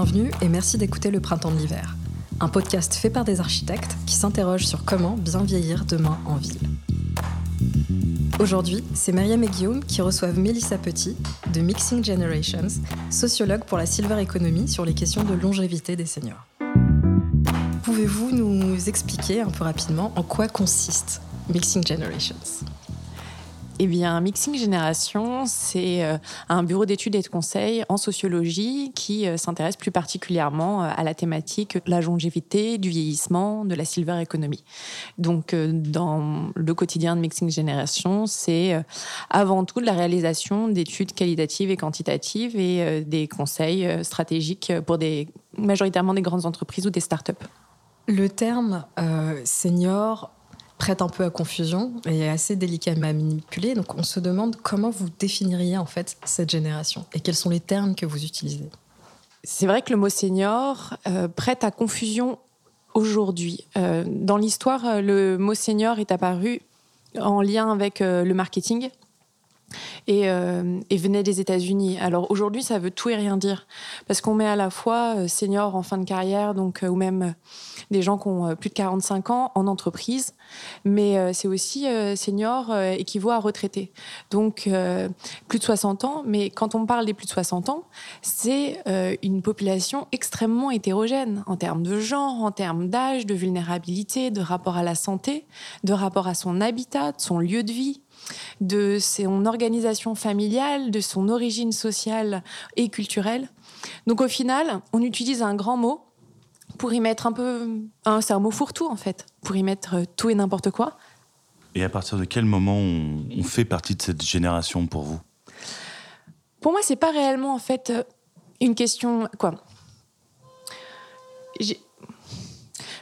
Bienvenue et merci d'écouter Le Printemps de l'hiver, un podcast fait par des architectes qui s'interrogent sur comment bien vieillir demain en ville. Aujourd'hui, c'est Myriam et Guillaume qui reçoivent Mélissa Petit de Mixing Generations, sociologue pour la Silver Economy sur les questions de longévité des seniors. Pouvez-vous nous expliquer un peu rapidement en quoi consiste Mixing Generations? Eh bien, Mixing Génération, c'est euh, un bureau d'études et de conseils en sociologie qui euh, s'intéresse plus particulièrement euh, à la thématique de la longévité, du vieillissement, de la silver economy. Donc, dans le quotidien de Mixing Génération, c'est avant tout la réalisation d'études qualitatives et quantitatives et des conseils stratégiques pour des, majoritairement des grandes entreprises ou des startups. Le terme senior prête un peu à confusion et est assez délicat à manipuler. Donc on se demande comment vous définiriez en fait cette génération et quels sont les termes que vous utilisez. C'est vrai que le mot senior euh, prête à confusion aujourd'hui. Euh, dans l'histoire, euh, le mot senior est apparu en lien avec le marketing et, et, venait des États-Unis. Alors aujourd'hui, ça veut tout et rien dire parce qu'on met à la fois senior en fin de carrière, donc ou même des gens qui ont plus de 45 ans en entreprise, mais euh, c'est aussi euh, senior euh, équivaut à retraité. Donc plus de 60 ans, mais quand on parle des plus de 60 ans, c'est une population extrêmement hétérogène en termes de genre, en termes d'âge, de vulnérabilité, de rapport à la santé, de rapport à son habitat, de son lieu de vie de son organisation familiale, de son origine sociale et culturelle. Donc au final, on utilise un grand mot pour y mettre un peu. c'est un mot fourre-tout, en fait, pour y mettre euh, tout et n'importe quoi. Et à partir de quel moment on, fait partie de cette génération pour vous? Pour moi, c'est pas réellement, en fait, euh, une question. Quoi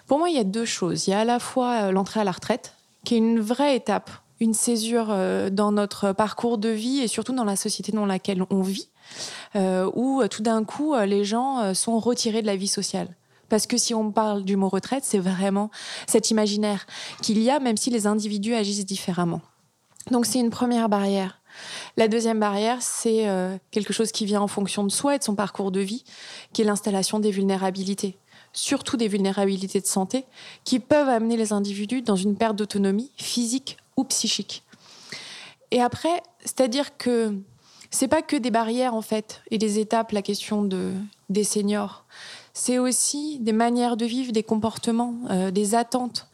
Pour moi, il y a deux choses. Il y a à la fois euh, l'entrée à la retraite, qui est une vraie étape, une césure dans notre parcours de vie et surtout dans la société dans laquelle on vit, où tout d'un coup, les gens sont retirés de la vie sociale. Parce que si on parle du mot retraite, c'est vraiment cet imaginaire qu'il y a, même si les individus agissent différemment. Donc c'est une première barrière. La deuxième barrière, c'est euh, quelque chose qui vient en fonction de soi et de son parcours de vie, qui est l'installation des vulnérabilités, surtout des vulnérabilités de santé, qui peuvent amener les individus dans une perte d'autonomie physique ou psychique. Et après, c'est-à-dire que c'est pas que des barrières en fait et des étapes, la question de, des seniors c'est aussi des manières de vivre, des comportements, euh, des attentes.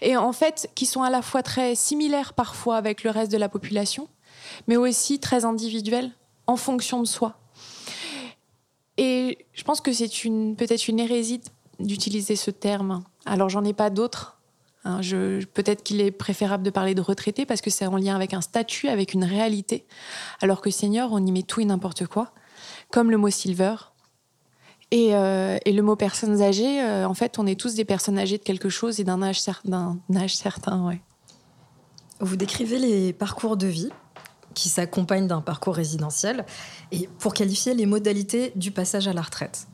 Et en fait, qui sont à la fois très similaires parfois avec le reste de la population, mais aussi très individuelles en fonction de soi. Et je pense que c'est une, peut-être une hérésie d'utiliser ce terme. Alors, j'en ai pas d'autres. Hein. peut-être qu'il est préférable de parler de retraité parce que c'est en lien avec un statut, avec une réalité. Alors que senior, on y met tout et n'importe quoi. Comme le mot silver, euh, et, le mot personnes âgées, euh, en fait, on est tous des personnes âgées de quelque chose et d'un âge, certain. Vous décrivez les parcours de vie qui s'accompagnent d'un parcours résidentiel et pour qualifier les modalités du passage à la retraite.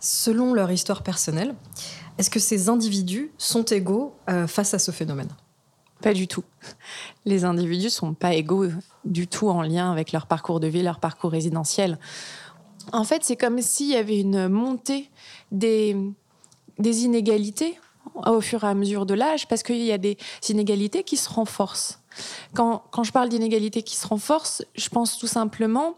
Selon leur histoire personnelle, est-ce que ces individus sont égaux euh, face à ce phénomène? Pas du tout. Les individus sont pas égaux du tout en lien avec leur parcours de vie, leur parcours résidentiel. En fait, c'est comme s'il y avait une montée des, inégalités au fur et à mesure de l'âge, parce qu'il y a des inégalités qui se renforcent. Quand, je parle d'inégalités qui se renforcent, je pense tout simplement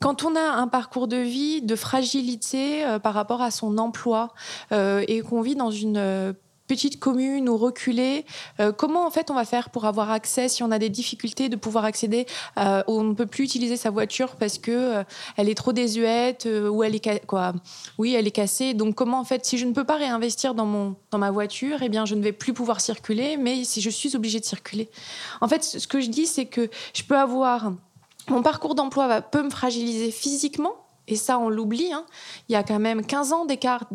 quand on a un parcours de vie de fragilité euh, par rapport à son emploi euh, et qu'on vit dans une euh, petite commune ou reculée, euh, comment en fait on va faire pour avoir accès si on a des difficultés de pouvoir accéder euh, on ne peut plus utiliser sa voiture parce que euh, elle est trop désuète ou elle est quoi. Oui elle est cassée. Donc comment en fait si je ne peux pas réinvestir dans mon dans ma voiture eh bien je ne vais plus pouvoir circuler mais si je suis obligée de circuler. En fait ce que je dis c'est que je peux avoir mon parcours d'emploi peut me fragiliser physiquement et ça, on l'oublie. Hein. Il y a quand même 15 ans d'écart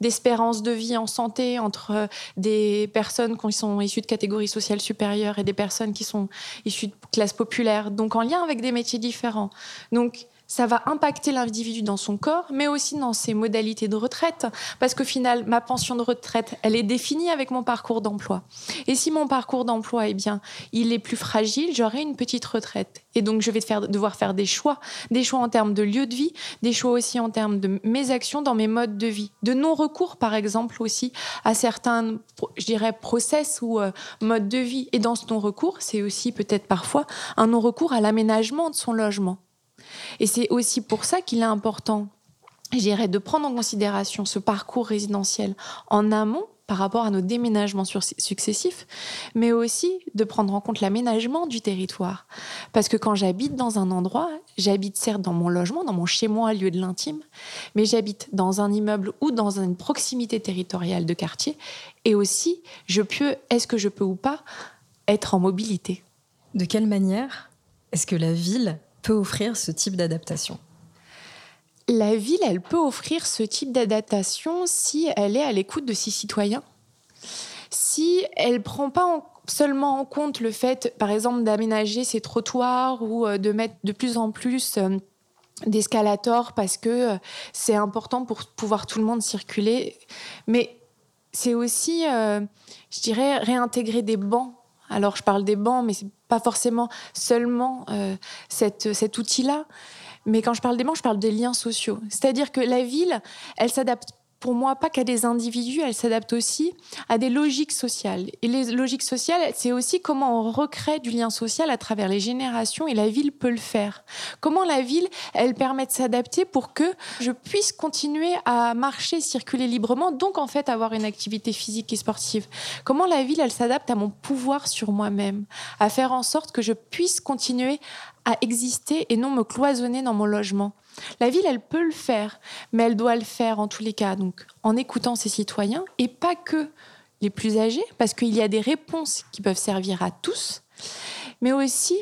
d'espérance de, vie en santé entre euh, des personnes qui sont issues de catégories sociales supérieures et des personnes qui sont issues de classes populaires, donc en lien avec des métiers différents. Donc, ça va impacter l'individu dans son corps, mais aussi dans ses modalités de retraite, parce qu'au final, ma pension de retraite, elle est définie avec mon parcours d'emploi. Et si mon parcours d'emploi, eh bien, il est plus fragile, j'aurai une petite retraite. Et donc, je vais devoir faire des choix, des choix en termes de lieu de vie, des choix aussi en termes de mes actions dans mes modes de vie, de non-recours, par exemple, aussi à certains, je dirais, process ou euh, modes de vie. Et dans ce non-recours, c'est aussi peut-être parfois un non-recours à l'aménagement de son logement. Et c'est aussi pour ça qu'il est important, je de prendre en considération ce parcours résidentiel en amont par rapport à nos déménagements successifs, mais aussi de prendre en compte l'aménagement du territoire. Parce que quand j'habite dans un endroit, j'habite certes dans mon logement, dans mon chez-moi, lieu de l'intime, mais j'habite dans un immeuble ou dans une proximité territoriale de quartier, et aussi, je peux, est-ce que je peux ou pas être en mobilité? De quelle manière est-ce que la ville peut offrir ce type d'adaptation. La ville, elle peut offrir ce type d'adaptation si elle est à l'écoute de ses citoyens, si elle prend pas seulement en compte le fait, par exemple, d'aménager ses trottoirs ou euh, de mettre de plus en plus euh, d'escalators parce que euh, c'est important pour pouvoir tout le monde circuler, mais c'est aussi, je dirais, réintégrer des bancs. Alors je parle des bancs, mais c'est pas forcément seulement euh, cet outil-là. Mais quand je parle des bancs, je parle des liens sociaux. C'est-à-dire que la ville, elle s'adapte pour moi pas qu'à des individus, elle s'adapte aussi à des logiques sociales. Et les logiques sociales, c'est aussi comment on recrée du lien social à travers les générations et la ville peut le faire. Comment la ville, elle permet de s'adapter pour que je puisse continuer à marcher, circuler librement, donc en fait avoir une activité physique et sportive. Comment la ville, elle s'adapte à mon pouvoir sur moi-même, à faire en sorte que je puisse continuer à exister et non me cloisonner dans mon logement. La ville, elle peut le faire, mais elle doit le faire en tous les cas, donc en écoutant ses citoyens et pas que les plus âgés, parce qu'il y a des réponses qui peuvent servir à tous, mais aussi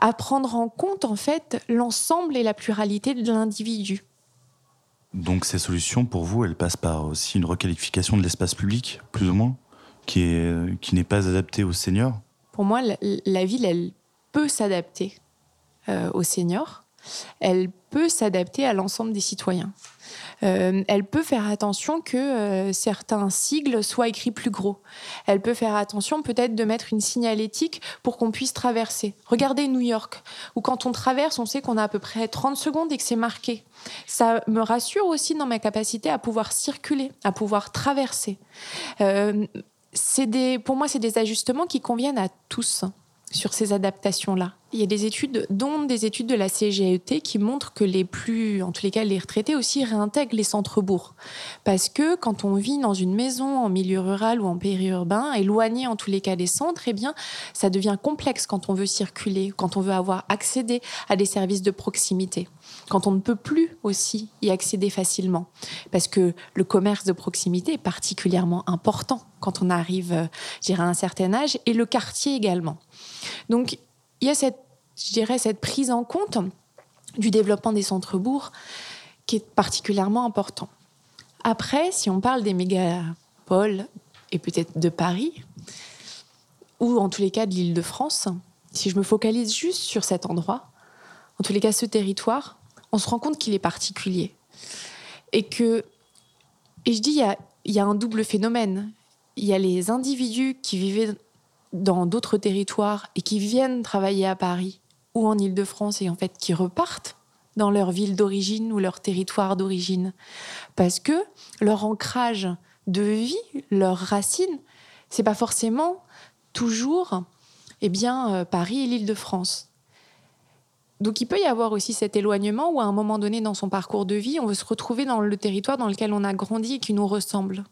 à prendre en compte en fait l'ensemble et la pluralité de l'individu. Donc ces solutions, pour vous, elles passent par aussi une requalification de l'espace public, plus ou moins, qui n'est qui pas adapté aux seniors? Pour moi, la, ville, elle peut s'adapter euh, aux seniors. Elle peut s'adapter à l'ensemble des citoyens. Euh, elle peut faire attention que euh, certains sigles soient écrits plus gros. Elle peut faire attention peut-être de mettre une signalétique pour qu'on puisse traverser. Regardez New York, où quand on traverse, on sait qu'on a à peu près 30 secondes et que c'est marqué. Ça me rassure aussi dans ma capacité à pouvoir circuler, à pouvoir traverser. des, pour moi, c'est des ajustements qui conviennent à tous sur ces adaptations-là. Il y a des études, dont des études de la CGET, qui montrent que les plus, en tous les cas les retraités aussi, réintègrent les centres-bourgs. Parce que quand on vit dans une maison en milieu rural ou en périurbain, éloigné en tous les cas des centres, eh bien, ça devient complexe quand on veut circuler, quand on veut avoir accédé à des services de proximité quand on ne peut plus aussi y accéder facilement. Parce que le commerce de proximité est particulièrement important quand on arrive, euh, je à un certain âge, et le quartier également. Donc, il y a cette, je dirais, cette prise en compte du développement des centres-bourgs qui est particulièrement important. Après, si on parle des mégapoles et peut-être de Paris, ou en tous les cas de l'île de France, si je me focalise juste sur cet endroit, en tous les cas ce territoire, on se rend compte qu'il est particulier. Et que, et je dis, il y a, il y a un double phénomène. Il y a les individus qui vivaient dans d'autres territoires et qui viennent travailler à Paris ou en Île-de-France et en fait qui repartent dans leur ville d'origine ou leur territoire d'origine. Parce que leur ancrage de vie, leurs racines, c'est pas forcément toujours eh bien, euh, Paris et l'Île-de-France. Donc il peut y avoir aussi cet éloignement où à un moment donné dans son parcours de vie, on veut se retrouver dans le territoire dans lequel on a grandi et qui nous ressemble.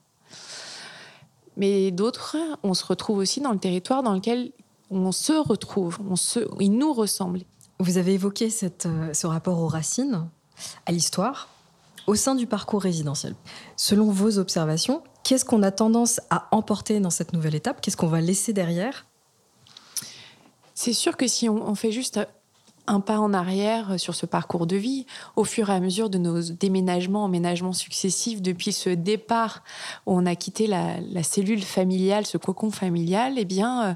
Mais d'autres, on se retrouve aussi dans le territoire dans lequel on se retrouve, on se, il nous ressemble. Vous avez évoqué cette, euh, ce rapport aux racines, à l'histoire, au sein du parcours résidentiel. Selon vos observations, qu'est-ce qu'on a tendance à emporter dans cette nouvelle étape? Qu'est-ce qu'on va laisser derrière? C'est sûr que si on, on fait juste un pas en arrière sur ce parcours de vie au fur et à mesure de nos déménagements, emménagements successifs depuis ce départ où on a quitté la, cellule familiale, ce cocon familial, eh bien, euh,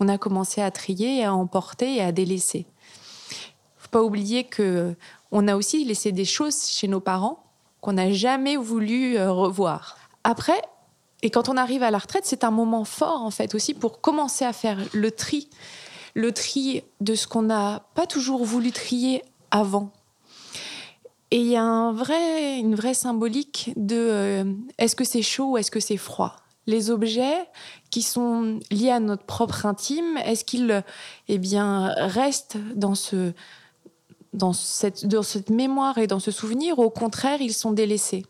on a commencé à trier, à emporter et à délaisser. pas oublier que on a aussi laissé des choses chez nos parents qu'on n'a jamais voulu euh, revoir. Après, et quand on arrive à la retraite, c'est un moment fort en fait aussi pour commencer à faire le tri, le tri de ce qu'on n'a pas toujours voulu trier avant. Et il y a un vrai, une vraie symbolique de euh, est-ce que c'est chaud ou est-ce que c'est froid? Les objets qui sont liés à notre propre intime, est-ce qu'ils eh bien, restent dans, ce, dans, cette, dans cette mémoire et dans ce souvenir, ou au contraire, ils sont délaissés?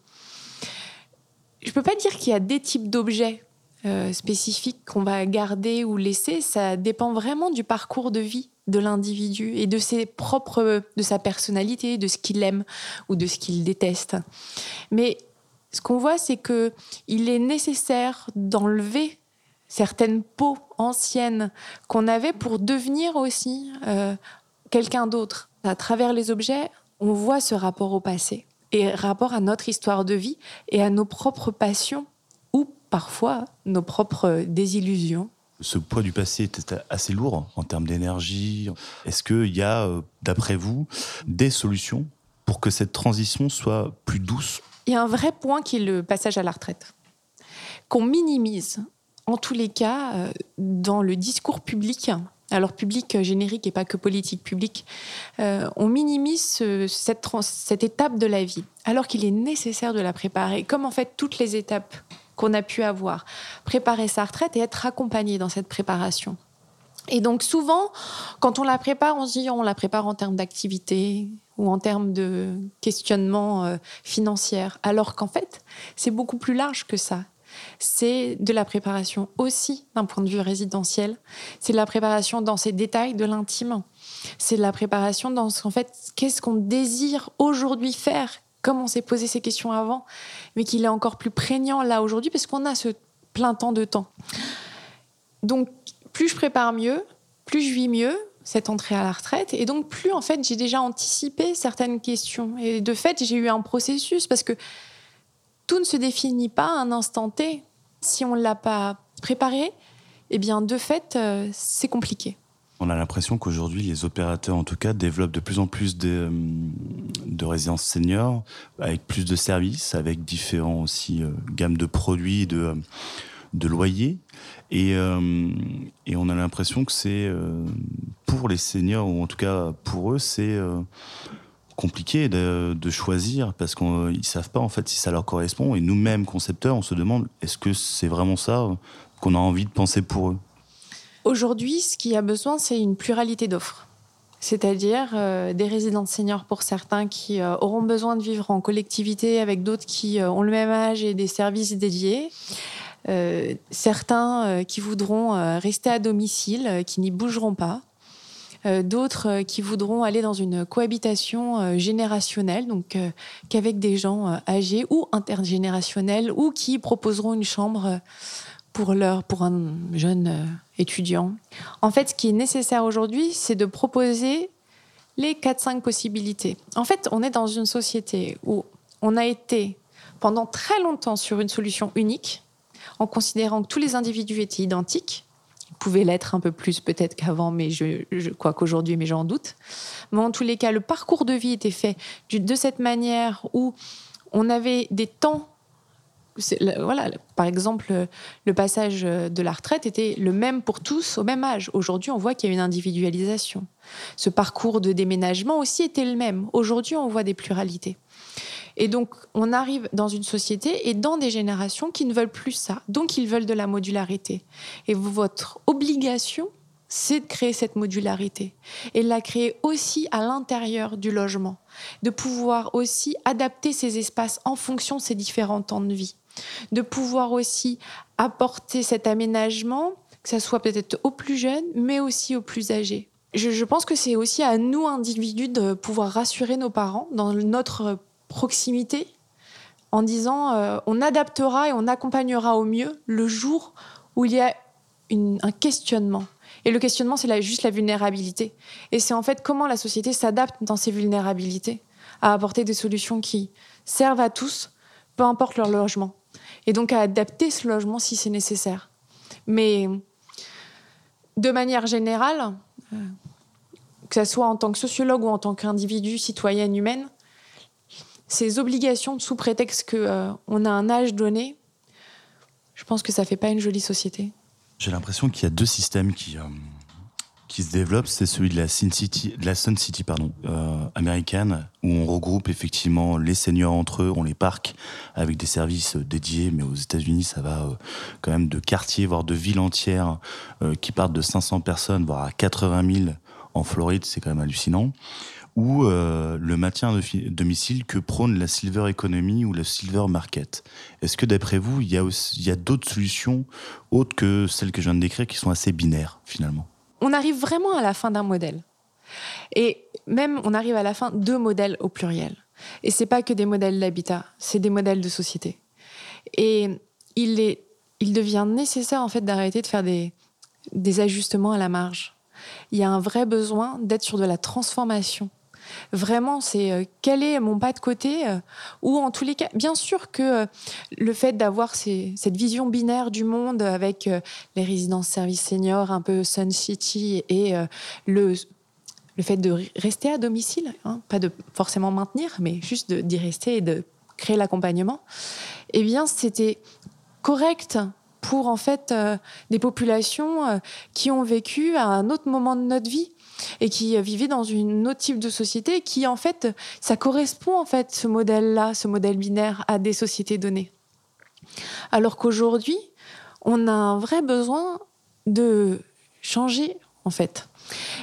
Je ne peux pas dire qu'il y a des types d'objets euh, spécifiques qu'on va garder ou laisser, ça dépend vraiment du parcours de vie de l'individu et de ses propres de sa personnalité, de ce qu'il aime ou de ce qu'il déteste. Mais ce qu'on voit, c'est que il est nécessaire d'enlever certaines peaux anciennes qu'on avait pour devenir aussi euh, quelqu'un d'autre. À travers les objets, on voit ce rapport au passé et rapport à notre histoire de vie et à nos propres passions parfois nos propres désillusions. Ce poids du passé est assez lourd en termes d'énergie. Est-ce qu'il y a, euh, d'après vous, des solutions pour que cette transition soit plus douce? Il y a un vrai point qui est le passage à la retraite, qu'on minimise, en tous les cas, euh, dans le discours public. Alors public générique et pas que politique publique, euh, on minimise cette, cette étape de la vie, alors qu'il est nécessaire de la préparer, comme en fait toutes les étapes qu'on a pu avoir. Préparer sa retraite et être accompagné dans cette préparation. Et donc souvent, quand on la prépare, on se dit on la prépare en termes d'activité, ou en termes de questionnement euh, financier, alors qu'en fait, c'est beaucoup plus large que ça. C'est de la préparation aussi d'un point de vue résidentiel. C'est de la préparation dans ces détails de l'intime. C'est de la préparation dans ce qu'en fait, qu'est-ce qu'on désire aujourd'hui faire, comme on s'est posé ces questions avant, mais qu'il est encore plus prégnant là aujourd'hui parce qu'on a ce plein temps de temps. Donc, plus je prépare mieux, plus je vis mieux, cette entrée à la retraite. Et donc, plus en fait, j'ai déjà anticipé certaines questions. Et de fait, j'ai eu un processus parce que tout ne se définit pas à un instant T. Si on ne l'a pas préparé, eh bien, de fait, euh, c'est compliqué. On a l'impression qu'aujourd'hui, les opérateurs, en tout cas, développent de plus en plus de, euh, de résidences seniors, avec plus de services, avec différents aussi euh, gammes de produits, de, de loyers. Et, euh, on a l'impression que c'est euh, pour les seniors, ou en tout cas pour eux, c'est euh, compliqué de, de, choisir parce qu'ils ne savent pas en fait si ça leur correspond. Et nous-mêmes, concepteurs, on se demande est-ce que c'est vraiment ça qu'on a envie de penser pour eux? Aujourd'hui, ce qu'il y a besoin, c'est une pluralité d'offres. C'est-à-dire des résidents seniors pour certains qui auront besoin de vivre en collectivité avec d'autres qui ont le même âge et des services dédiés. Euh, certains euh, qui voudront euh, rester à domicile, qui n'y bougeront pas. D'autres qui voudront aller dans une cohabitation générationnelle, donc qu'avec des gens âgés ou intergénérationnels, ou qui proposeront une chambre pour, leur, pour un jeune étudiant. En fait, ce qui est nécessaire aujourd'hui, c'est de proposer les 4-5 possibilités. En fait, on est dans une société où on a été pendant très longtemps sur une solution unique, en considérant que tous les individus étaient identiques. Ils pouvaient l'être un peu plus peut-être qu'avant, mais je, crois qu'aujourd'hui, mais j'en doute. Mais en tous les cas, le parcours de vie était fait de cette manière où on avait des temps voilà, par exemple, le passage de la retraite était le même pour tous au même âge. Aujourd'hui, on voit qu'il y a une individualisation. Ce parcours de déménagement aussi était le même. Aujourd'hui, on voit des pluralités. Et donc, on arrive dans une société et dans des générations qui ne veulent plus ça. Donc, ils veulent de la modularité. Et votre obligation, c'est de créer cette modularité et de la créer aussi à l'intérieur du logement, de pouvoir aussi adapter ces espaces en fonction de ces différents temps de vie, de pouvoir aussi apporter cet aménagement, que ce soit peut-être aux plus jeunes, mais aussi aux plus âgés. Je, pense que c'est aussi à nous, individus, de pouvoir rassurer nos parents dans notre proximité en disant euh, on adaptera et on accompagnera au mieux le jour où il y a un questionnement. Et le questionnement, c'est juste la vulnérabilité. Et c'est en fait comment la société s'adapte dans ces vulnérabilités à apporter des solutions qui servent à tous, peu importe leur logement. Et donc à adapter ce logement si c'est nécessaire. Mais de manière générale, euh, que ce soit en tant que sociologue ou en tant qu'individu, citoyenne humaine, ces obligations sous prétexte qu'on euh, a un âge donné, je pense que ça fait pas une jolie société. J'ai l'impression qu'il y a deux systèmes qui, euh, qui se développent. C'est celui de la, Sun City, de pardon, euh, américaine, où on regroupe effectivement les seniors entre eux, on les parque avec des services dédiés. Mais aux États-Unis, ça va quand même de quartiers, voire de villes entières qui partent de 500 personnes, voire à 80 000 en Floride. C'est quand même hallucinant ou euh, le maintien à domicile que prône la silver economy ou la silver market. Est-ce que d'après vous, il y a d'autres solutions autres que celles que je viens de décrire qui sont assez binaires finalement? On arrive vraiment à la fin d'un modèle. Et même on arrive à la fin de modèles au pluriel. Et c'est pas que des modèles d'habitat, c'est des modèles de société. Et il, est, il devient nécessaire en fait d'arrêter de faire des, des ajustements à la marge. Il y a un vrai besoin d'être sur de la transformation Vraiment, c'est euh, quel est mon pas de côté euh, Ou en tous les cas, bien sûr que euh, le fait d'avoir cette vision binaire du monde avec les résidences services seniors, un peu Sun City et le le fait de rester à domicile, hein, pas de forcément maintenir, mais juste d'y rester et de créer l'accompagnement, eh bien, c'était correct pour en fait des populations qui ont vécu à un autre moment de notre vie et qui vivait dans une autre type de société qui en fait ça correspond en fait ce modèle-là, ce modèle binaire à des sociétés données. Alors qu'aujourd'hui, on a un vrai besoin de changer en fait.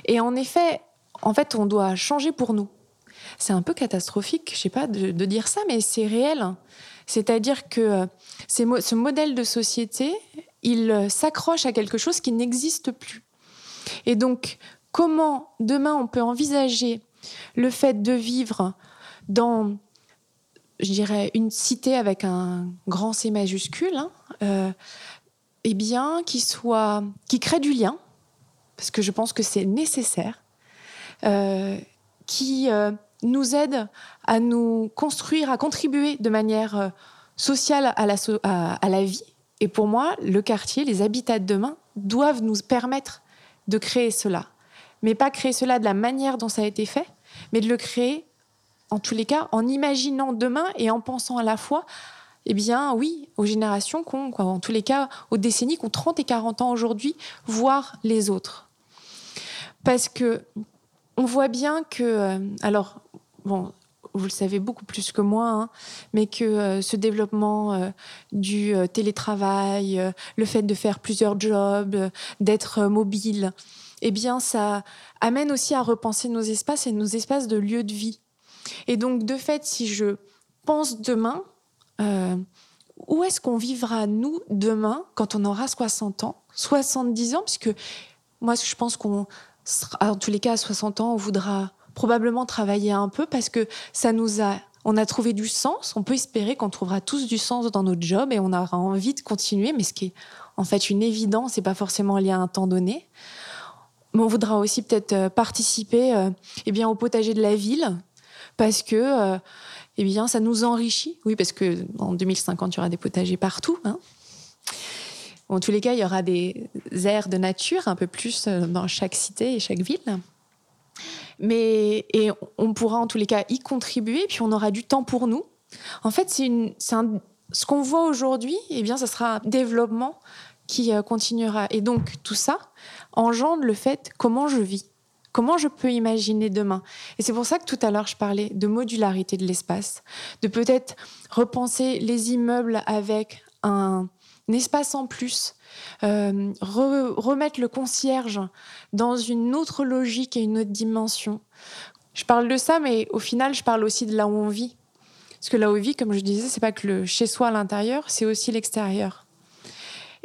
Et en effet, en fait, on doit changer pour nous. C'est un peu catastrophique, je sais pas de, dire ça, mais c'est réel. C'est-à-dire que ce modèle de société, il s'accroche à quelque chose qui n'existe plus. Et donc, comment demain on peut envisager le fait de vivre dans, je dirais, une cité avec un grand C majuscule, hein, euh, eh bien, qui soit, qui crée du lien, parce que je pense que c'est nécessaire, euh, qui euh, nous aide à nous construire, à contribuer de manière sociale à la, vie. Et pour moi, le quartier, les habitats de demain doivent nous permettre de créer cela mais pas créer cela de la manière dont ça a été fait, mais de le créer, en tous les cas, en imaginant demain et en pensant à la fois, eh bien, oui, aux générations qu'on, en tous les cas, aux décennies qui ont 30 et 40 ans aujourd'hui, voire les autres. Parce que on voit bien que, euh, alors, bon, vous le savez beaucoup plus que moi, hein, mais que euh, ce développement euh, du télétravail, le fait de faire plusieurs jobs, d'être mobile, eh bien, ça amène aussi à repenser nos espaces et nos espaces de lieu de vie. Et donc, de fait, si je pense demain, euh, où est-ce qu'on vivra, nous, demain, quand on aura 60 ans, 70 ans Puisque moi, je pense qu'on, en tous les cas, à 60 ans, on voudra probablement travailler un peu parce que ça nous a on a trouvé du sens. On peut espérer qu'on trouvera tous du sens dans notre job et on aura envie de continuer, mais ce qui est en fait une évidence, c'est pas forcément lié à un temps donné on voudra aussi peut-être euh, participer euh, eh bien, au potager de la ville parce que euh, eh bien, ça nous enrichit. Oui, parce que en 2050, il y aura des potagers partout. Hein. En tous les cas, il y aura des aires de nature un peu plus dans chaque cité et chaque ville. Mais et on pourra en tous les cas y contribuer, puis on aura du temps pour nous. En fait, c'est ce qu'on voit aujourd'hui, eh bien, ça sera un développement qui continuera. Et donc, tout ça, engendre le fait comment je vis, comment je peux imaginer demain. Et c'est pour ça que tout à l'heure, je parlais de modularité de l'espace, de peut-être repenser les immeubles avec un, espace en plus, euh, remettre le concierge dans une autre logique et une autre dimension. Je parle de ça, mais au final, je parle aussi de là où on vit. Parce que là où on vit, comme je disais, c'est pas que le chez soi à l'intérieur, c'est aussi l'extérieur.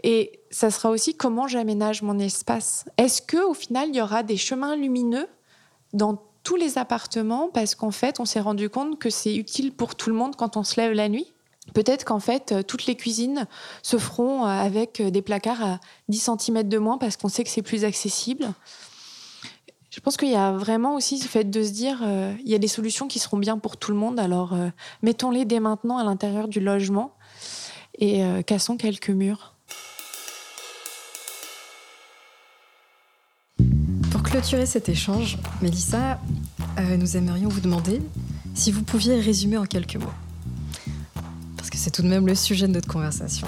Et ça sera aussi comment j'aménage mon espace. Est-ce que au final, il y aura des chemins lumineux dans tous les appartements? Parce qu'en fait, on s'est rendu compte que c'est utile pour tout le monde quand on se lève la nuit Peut-être qu'en fait, euh, toutes les cuisines se feront euh, avec euh, des placards à 10 cm de moins parce qu'on sait que c'est plus accessible. Je pense qu'il y a vraiment aussi ce fait de se dire, il y a des solutions qui seront bien pour tout le monde, alors mettons-les dès maintenant à l'intérieur du logement et cassons quelques murs. clôturer cet échange, Mélissa, nous aimerions vous demander si vous pouviez résumer en quelques mots. C'est tout de même le sujet de notre conversation.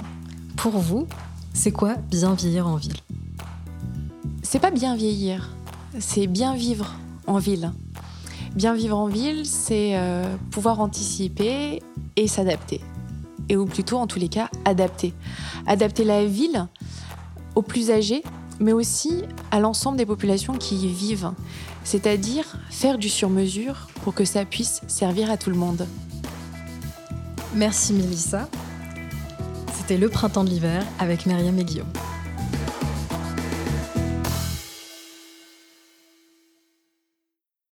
Pour vous, c'est quoi bien vieillir en ville? C'est pas bien vieillir, c'est bien vivre en ville. Bien vivre en ville, c'est euh, pouvoir anticiper et s'adapter. Et ou plutôt, en tous les cas, adapter. Adapter la ville aux plus âgés, mais aussi à l'ensemble des populations qui y vivent. C'est-à-dire faire du sur-mesure pour que ça puisse servir à tout le monde. Merci Mélissa. C'était le printemps de l'hiver avec Myriam et Guillaume.